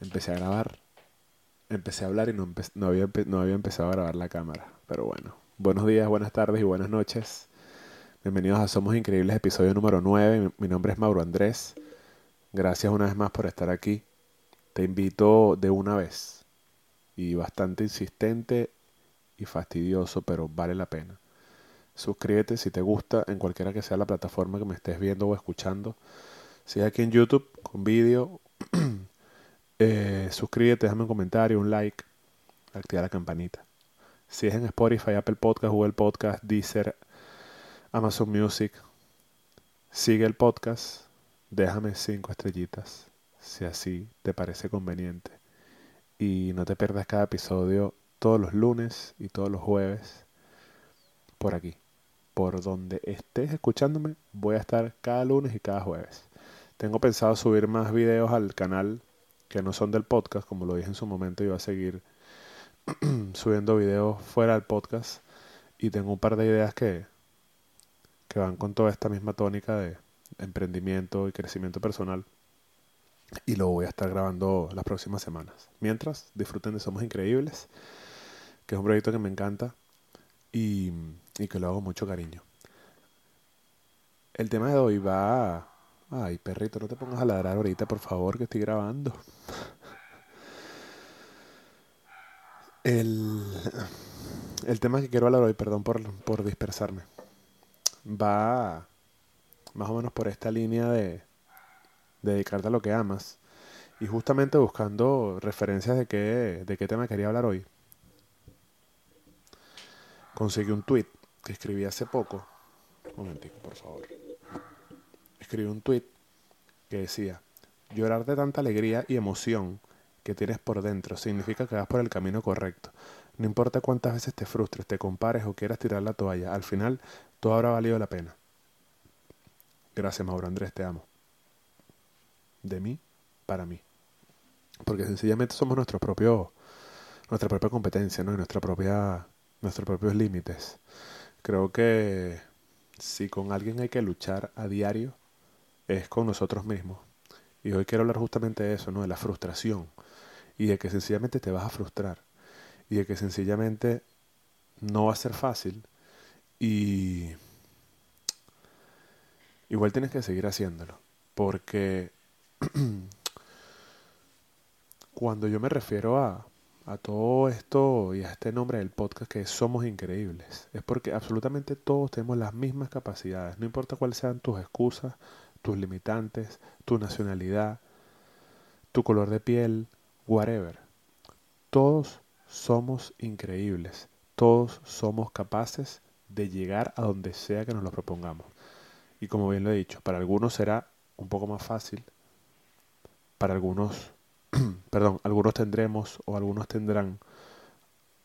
empecé a grabar, empecé a hablar y no, había, no había empezado a grabar la cámara. Pero bueno, buenos días, buenas tardes y buenas noches. Bienvenidos a Somos Increíbles, episodio número 9. Mi, nombre es Mauro Andrés. Gracias una vez más por estar aquí. Te invito de una vez. Y bastante insistente y fastidioso, pero vale la pena. Suscríbete si te gusta en cualquiera que sea la plataforma que me estés viendo o escuchando. Si aquí en YouTube con vídeo Eh, suscríbete, déjame un comentario, un like, activa la campanita. Si es en Spotify, Apple Podcast, Google Podcast, Deezer, Amazon Music, sigue el podcast, déjame cinco estrellitas, si así te parece conveniente. Y no te pierdas cada episodio todos los lunes y todos los jueves por aquí. Por donde estés escuchándome, voy a estar cada lunes y cada jueves. Tengo pensado subir más videos al canal que no son del podcast, como lo dije en su momento, iba a seguir subiendo videos fuera del podcast y tengo un par de ideas que, que van con toda esta misma tónica de emprendimiento y crecimiento personal y lo voy a estar grabando las próximas semanas. Mientras, disfruten de Somos Increíbles, que es un proyecto que me encanta y, y que lo hago mucho cariño. El tema de hoy va Ay, perrito, no te pongas a ladrar ahorita, por favor, que estoy grabando. El, el tema que quiero hablar hoy, perdón por, por dispersarme, va más o menos por esta línea de, dedicarte a lo que amas. Y justamente buscando referencias de qué, de qué tema quería hablar hoy, conseguí un tweet que escribí hace poco. Un momentico, por favor escribí un tweet que decía, llorar de tanta alegría y emoción que tienes por dentro significa que vas por el camino correcto. No importa cuántas veces te frustres, te compares o quieras tirar la toalla, al final todo habrá valido la pena. Gracias, Mauro Andrés, te amo. De mí, para mí. Porque sencillamente somos nuestro propio, nuestra propia competencia, ¿no? Y nuestra propia, nuestros propios límites. Creo que si con alguien hay que luchar a diario, es con nosotros mismos. Y hoy quiero hablar justamente de eso, ¿no? De la frustración. Y de que sencillamente te vas a frustrar. Y de que sencillamente no va a ser fácil. Y igual tienes que seguir haciéndolo. Porque cuando yo me refiero a, a todo esto y a este nombre del podcast que somos increíbles, es porque absolutamente todos tenemos las mismas capacidades. No importa cuáles sean tus excusas, tus limitantes, tu nacionalidad, tu color de piel, whatever. Todos somos increíbles, todos somos capaces de llegar a donde sea que nos lo propongamos. Y como bien lo he dicho, para algunos será un poco más fácil, para algunos, perdón, algunos tendremos o algunos tendrán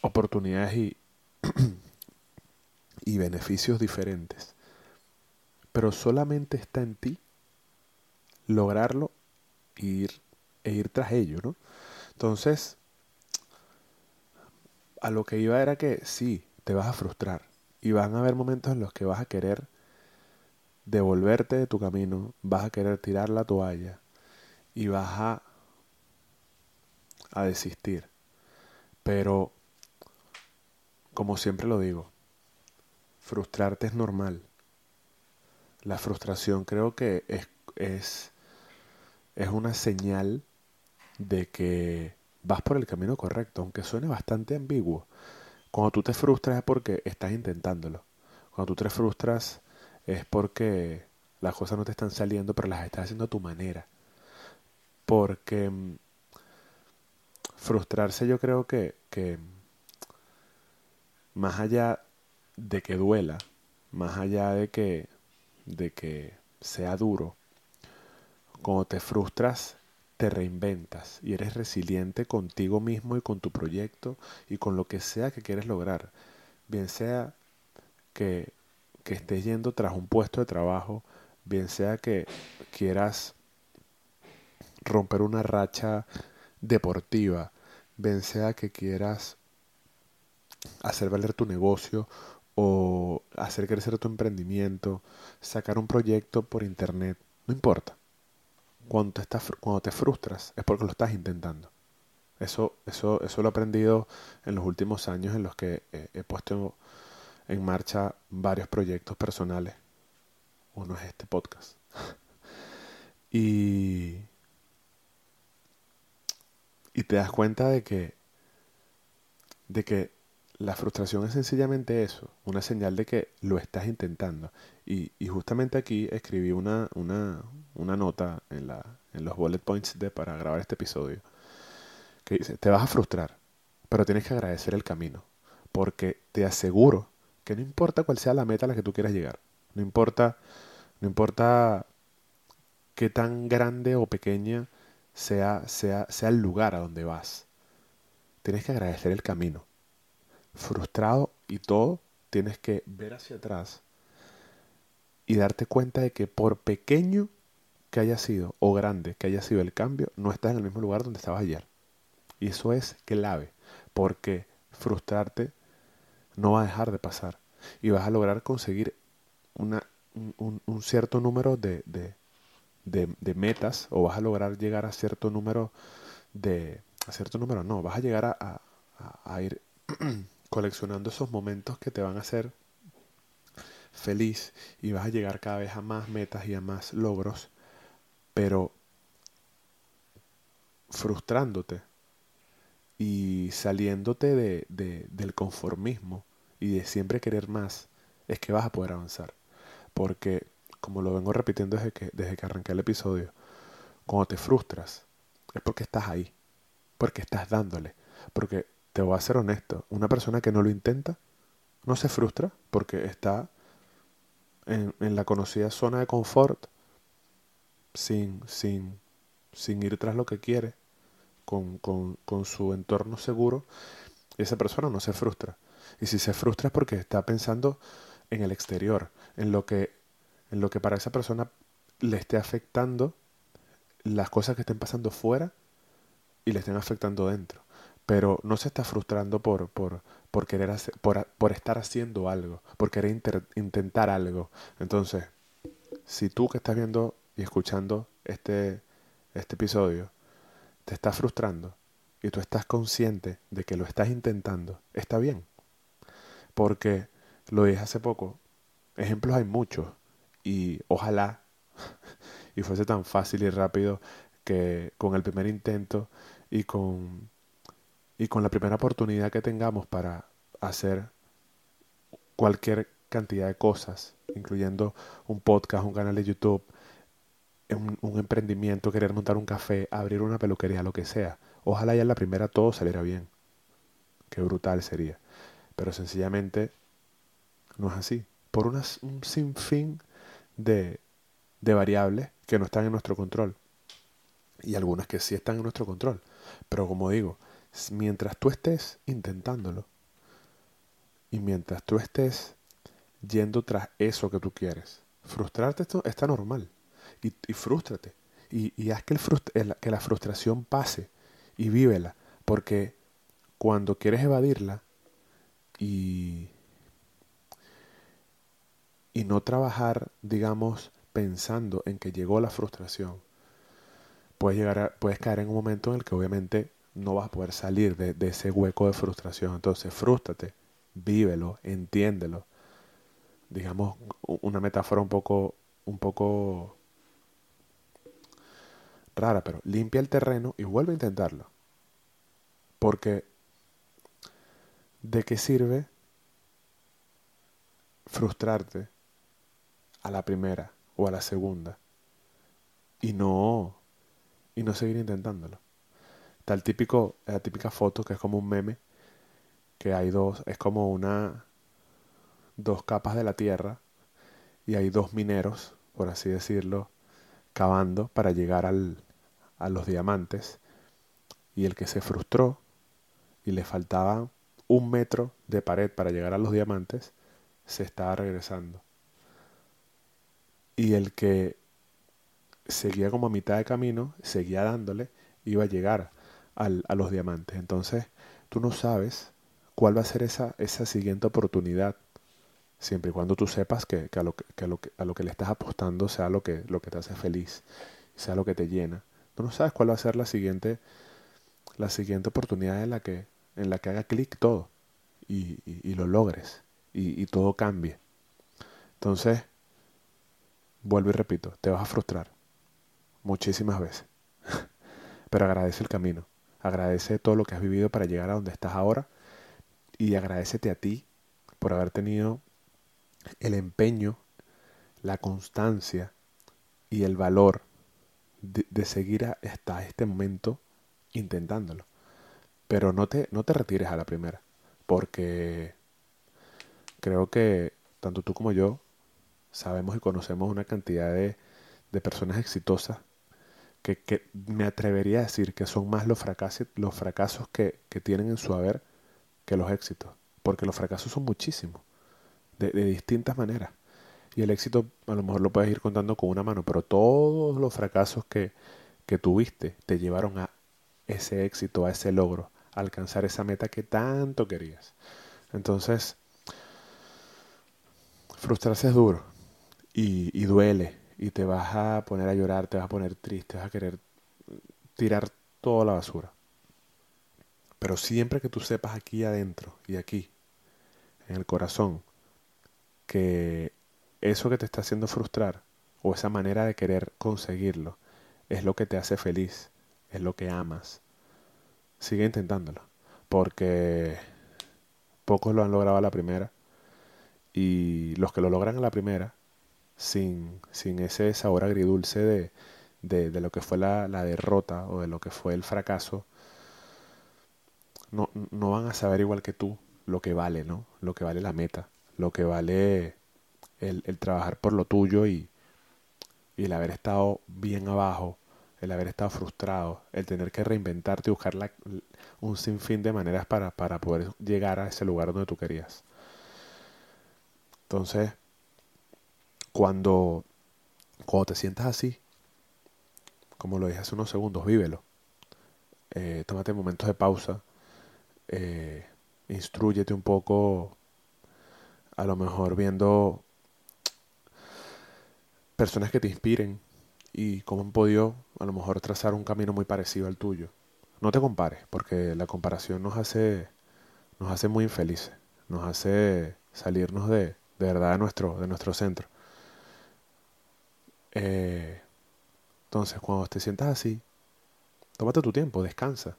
oportunidades y, y beneficios diferentes pero solamente está en ti lograrlo e ir, e ir tras ello, ¿no? Entonces, a lo que iba era que sí, te vas a frustrar y van a haber momentos en los que vas a querer devolverte de tu camino, vas a querer tirar la toalla y vas a, a desistir. Pero, como siempre lo digo, frustrarte es normal. La frustración creo que es, es, es una señal de que vas por el camino correcto, aunque suene bastante ambiguo. Cuando tú te frustras es porque estás intentándolo. Cuando tú te frustras es porque las cosas no te están saliendo, pero las estás haciendo a tu manera. Porque mm, frustrarse yo creo que, que más allá de que duela, más allá de que de que sea duro, cuando te frustras, te reinventas y eres resiliente contigo mismo y con tu proyecto y con lo que sea que quieres lograr. Bien sea que, que estés yendo tras un puesto de trabajo, bien sea que quieras romper una racha deportiva, bien sea que quieras hacer valer tu negocio o hacer crecer tu emprendimiento, sacar un proyecto por internet, no importa. cuando te, estás, cuando te frustras es porque lo estás intentando. Eso, eso, eso lo he aprendido en los últimos años en los que he puesto en marcha varios proyectos personales. Uno es este podcast. y, y te das cuenta de que, de que la frustración es sencillamente eso, una señal de que lo estás intentando. Y, y justamente aquí escribí una, una, una nota en, la, en los bullet points de, para grabar este episodio que dice, te vas a frustrar, pero tienes que agradecer el camino, porque te aseguro que no importa cuál sea la meta a la que tú quieras llegar, no importa, no importa qué tan grande o pequeña sea, sea, sea el lugar a donde vas, tienes que agradecer el camino. Frustrado y todo, tienes que ver hacia atrás y darte cuenta de que por pequeño que haya sido o grande que haya sido el cambio, no estás en el mismo lugar donde estabas ayer. Y eso es clave, porque frustrarte no va a dejar de pasar y vas a lograr conseguir una, un, cierto número de, de, metas o vas a lograr llegar a cierto número de... A cierto número, no, vas a llegar a, a, ir coleccionando esos momentos que te van a hacer feliz y vas a llegar cada vez a más metas y a más logros, pero frustrándote y saliéndote de, del conformismo y de siempre querer más, es que vas a poder avanzar. Porque, como lo vengo repitiendo desde que, desde que arranqué el episodio, cuando te frustras, es porque estás ahí, porque estás dándole. Porque, te voy a ser honesto, una persona que no lo intenta, no se frustra porque está en, la conocida zona de confort, sin, sin, sin ir tras lo que quiere, con, con, con su entorno seguro, esa persona no se frustra. Y si se frustra es porque está pensando en el exterior, en lo que, en lo que para esa persona le esté afectando las cosas que estén pasando fuera y le estén afectando dentro. Pero no se está frustrando por, por, por querer hacer, por, por estar haciendo algo, por querer intentar algo. Entonces, si tú que estás viendo y escuchando este, este episodio te está frustrando y tú estás consciente de que lo estás intentando, está bien. Porque lo dije hace poco, ejemplos hay muchos y ojalá y fuese tan fácil y rápido que con el primer intento y con y con la primera oportunidad que tengamos para hacer cualquier cantidad de cosas, incluyendo un podcast, un canal de YouTube, un, emprendimiento, querer montar un café, abrir una peluquería, lo que sea. Ojalá ya en la primera todo saliera bien. Qué brutal sería. Pero sencillamente no es así. Por un sinfín de, de variables que no están en nuestro control. Y algunas que sí están en nuestro control. Pero como digo, mientras tú estés intentándolo y mientras tú estés yendo tras eso que tú quieres, frustrarte esto está normal y, y frústrate. Y, y haz que, el que la frustración pase y vívela. Porque cuando quieres evadirla y, y no trabajar, digamos, pensando en que llegó la frustración, puedes, llegar puedes caer en un momento en el que obviamente no vas a poder salir de, ese hueco de frustración. Entonces, frústrate, vívelo, entiéndelo. Digamos, una metáfora un poco, un poco rara, pero limpia el terreno y vuelve a intentarlo. Porque, ¿de qué sirve frustrarte a la primera o a la segunda y no y no seguir intentándolo? Tal típico, la típica foto que es como un meme que hay dos, es como una dos capas de la tierra y hay dos mineros, por así decirlo, cavando para llegar al, a los diamantes y el que se frustró y le faltaba un metro de pared para llegar a los diamantes, se estaba regresando. Y el que seguía como a mitad de camino, seguía dándole, iba a llegar al, a los diamantes. Entonces, tú no sabes cuál va a ser esa, esa siguiente oportunidad, siempre y cuando tú sepas que, a, lo que, a, lo que, a lo que le estás apostando sea lo que, lo que te hace feliz sea lo que te llena, tú no sabes cuál va a ser la siguiente, la siguiente oportunidad en la que, en la que haga clic todo y, y, lo logres y, y todo cambie. Entonces, vuelvo y repito, te vas a frustrar muchísimas veces, pero agradece el camino, agradece todo lo que has vivido para llegar a donde estás ahora y agradecete a ti por haber tenido el empeño, la constancia y el valor de, seguir hasta este momento intentándolo. Pero no te, no te retires a la primera, porque creo que tanto tú como yo sabemos y conocemos una cantidad de, de personas exitosas que, que, me atrevería a decir que son más los fracasos, los fracasos que, que tienen en su haber que los éxitos, porque los fracasos son muchísimos, de, de distintas maneras. Y el éxito a lo mejor lo puedes ir contando con una mano, pero todos los fracasos que, que tuviste te llevaron a ese éxito, a ese logro, a alcanzar esa meta que tanto querías. Entonces, frustrarse es duro y, y duele y te vas a poner a llorar, te vas a poner triste, vas a querer tirar toda la basura. Pero siempre que tú sepas aquí adentro y aquí, en el corazón, que eso que te está haciendo frustrar o esa manera de querer conseguirlo es lo que te hace feliz, es lo que amas, sigue intentándolo. Porque pocos lo han logrado a la primera y los que lo logran a la primera, sin, sin ese sabor agridulce de, de, de lo que fue la, la, derrota o de lo que fue el fracaso, no, no van a saber igual que tú lo que vale, ¿no? Lo que vale la meta, lo que vale el, el trabajar por lo tuyo y, y el haber estado bien abajo, el haber estado frustrado, el tener que reinventarte y buscar la, un sinfín de maneras para, para poder llegar a ese lugar donde tú querías. Entonces, cuando, cuando te sientas así, como lo dije hace unos segundos, vívelo. Eh, tómate momentos de pausa. Eh, instruyete un poco, a lo mejor viendo personas que te inspiren y cómo han podido a lo mejor trazar un camino muy parecido al tuyo. No te compares, porque la comparación nos hace, nos hace muy infelices, nos hace salirnos de, de verdad de nuestro, de nuestro centro. Eh, entonces, cuando te sientas así, tómate tu tiempo, descansa.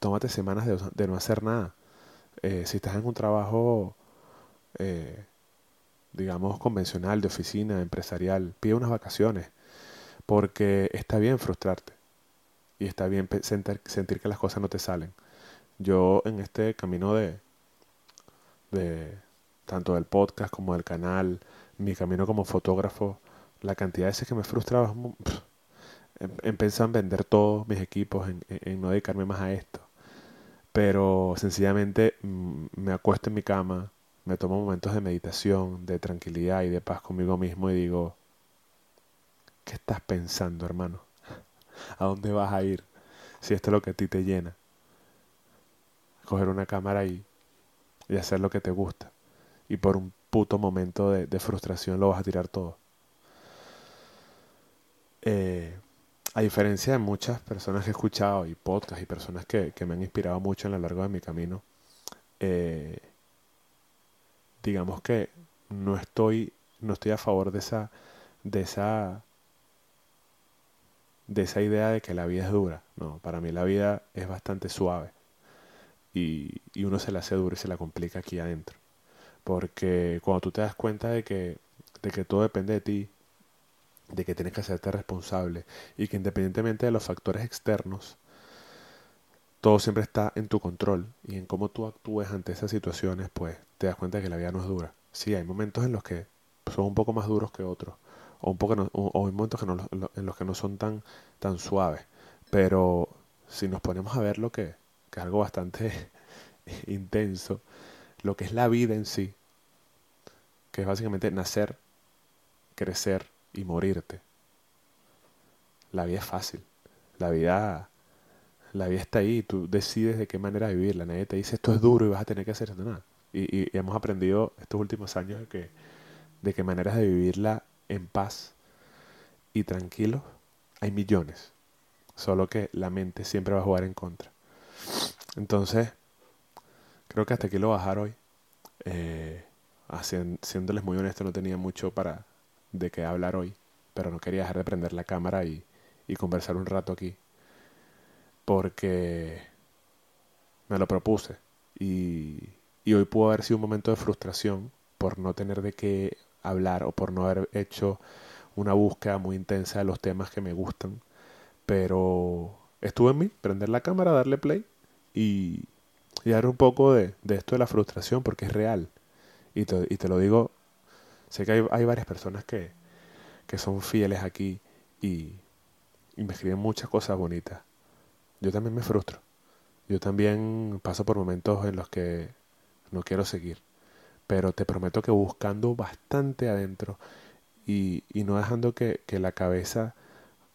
Tómate semanas de, no hacer nada. Eh, si estás en un trabajo eh, digamos, convencional, de oficina, empresarial, pide unas vacaciones, porque está bien frustrarte y está bien sentir, que las cosas no te salen. Yo en este camino de, de tanto del podcast como del canal, mi camino como fotógrafo, la cantidad de veces que me frustraba, em, empecé en vender todos mis equipos, en, en, no dedicarme más a esto. Pero sencillamente mm, me acuesto en mi cama, me tomo momentos de meditación, de tranquilidad y de paz conmigo mismo y digo, ¿qué estás pensando, hermano? ¿A dónde vas a ir si esto es lo que a ti te llena? Coger una cámara y, y hacer lo que te gusta. Y por un puto momento de frustración lo vas a tirar todo. Eh, a diferencia de muchas personas que he escuchado y podcasts y personas que, que me han inspirado mucho a lo largo de mi camino, eh, digamos que no estoy, no estoy a favor de esa, de esa, de esa idea de que la vida es dura. No, para mí la vida es bastante suave. Y, y uno se la hace dura y se la complica aquí adentro. Porque cuando tú te das cuenta de que, de que todo depende de ti, de que tienes que hacerte responsable y que independientemente de los factores externos, todo siempre está en tu control y en cómo tú actúes ante esas situaciones, pues te das cuenta de que la vida no es dura. Sí, hay momentos en los que son un poco más duros que otros, o, un poco hay momentos que no, en los que no son tan, tan suaves, pero si nos ponemos a ver lo que, que es algo bastante intenso, lo que es la vida en sí, que es básicamente nacer, crecer y morirte. La vida es fácil. La vida la vida está ahí, tú decides de qué manera vivirla. Nadie te dice esto es duro y vas a tener que hacer nada. Y, y, hemos aprendido estos últimos años de que, de que maneras de vivirla en paz y tranquilo hay millones. Solo que la mente siempre va a jugar en contra. Entonces, creo que hasta aquí lo bajar hoy. Eh, siéndoles muy honesto, no tenía mucho para de qué hablar hoy, pero no quería dejar de prender la cámara y, y conversar un rato aquí. Porque me lo propuse. Y, y hoy pudo haber sido un momento de frustración por no tener de qué hablar o por no haber hecho una búsqueda muy intensa de los temas que me gustan. Pero estuve en mí, prender la cámara, darle play y, y dar un poco de, de, esto de la frustración porque es real. Y te, y te lo digo, sé que hay, hay varias personas que, que, son fieles aquí y, me escriben muchas cosas bonitas. Yo también me frustro. Yo también paso por momentos en los que no quiero seguir. Pero te prometo que buscando bastante adentro y, y no dejando que, que la cabeza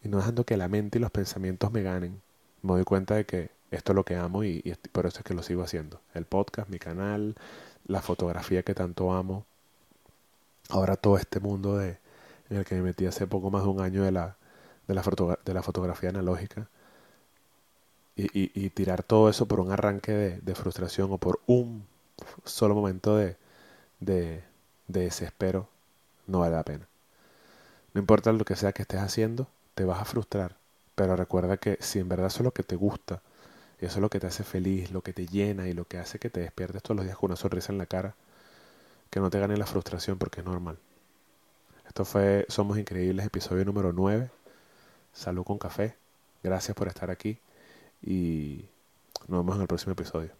y no dejando que la mente y los pensamientos me ganen, me doy cuenta de que esto es lo que amo y, y, por eso es que lo sigo haciendo. El podcast, mi canal, la fotografía que tanto amo. Ahora todo este mundo de, en el que me metí hace poco más de un año de la, de la, de la fotografía analógica. Y, y, tirar todo eso por un arranque de, frustración o por un solo momento de, de, de desespero no vale la pena. No importa lo que sea que estés haciendo, te vas a frustrar. Pero recuerda que si en verdad eso es lo que te gusta, eso es lo que te hace feliz, lo que te llena y lo que hace que te despiertes todos los días con una sonrisa en la cara, que no te gane la frustración porque es normal. Esto fue Somos Increíbles, episodio número 9. Salud con café. Gracias por estar aquí y nos vemos en el próximo episodio.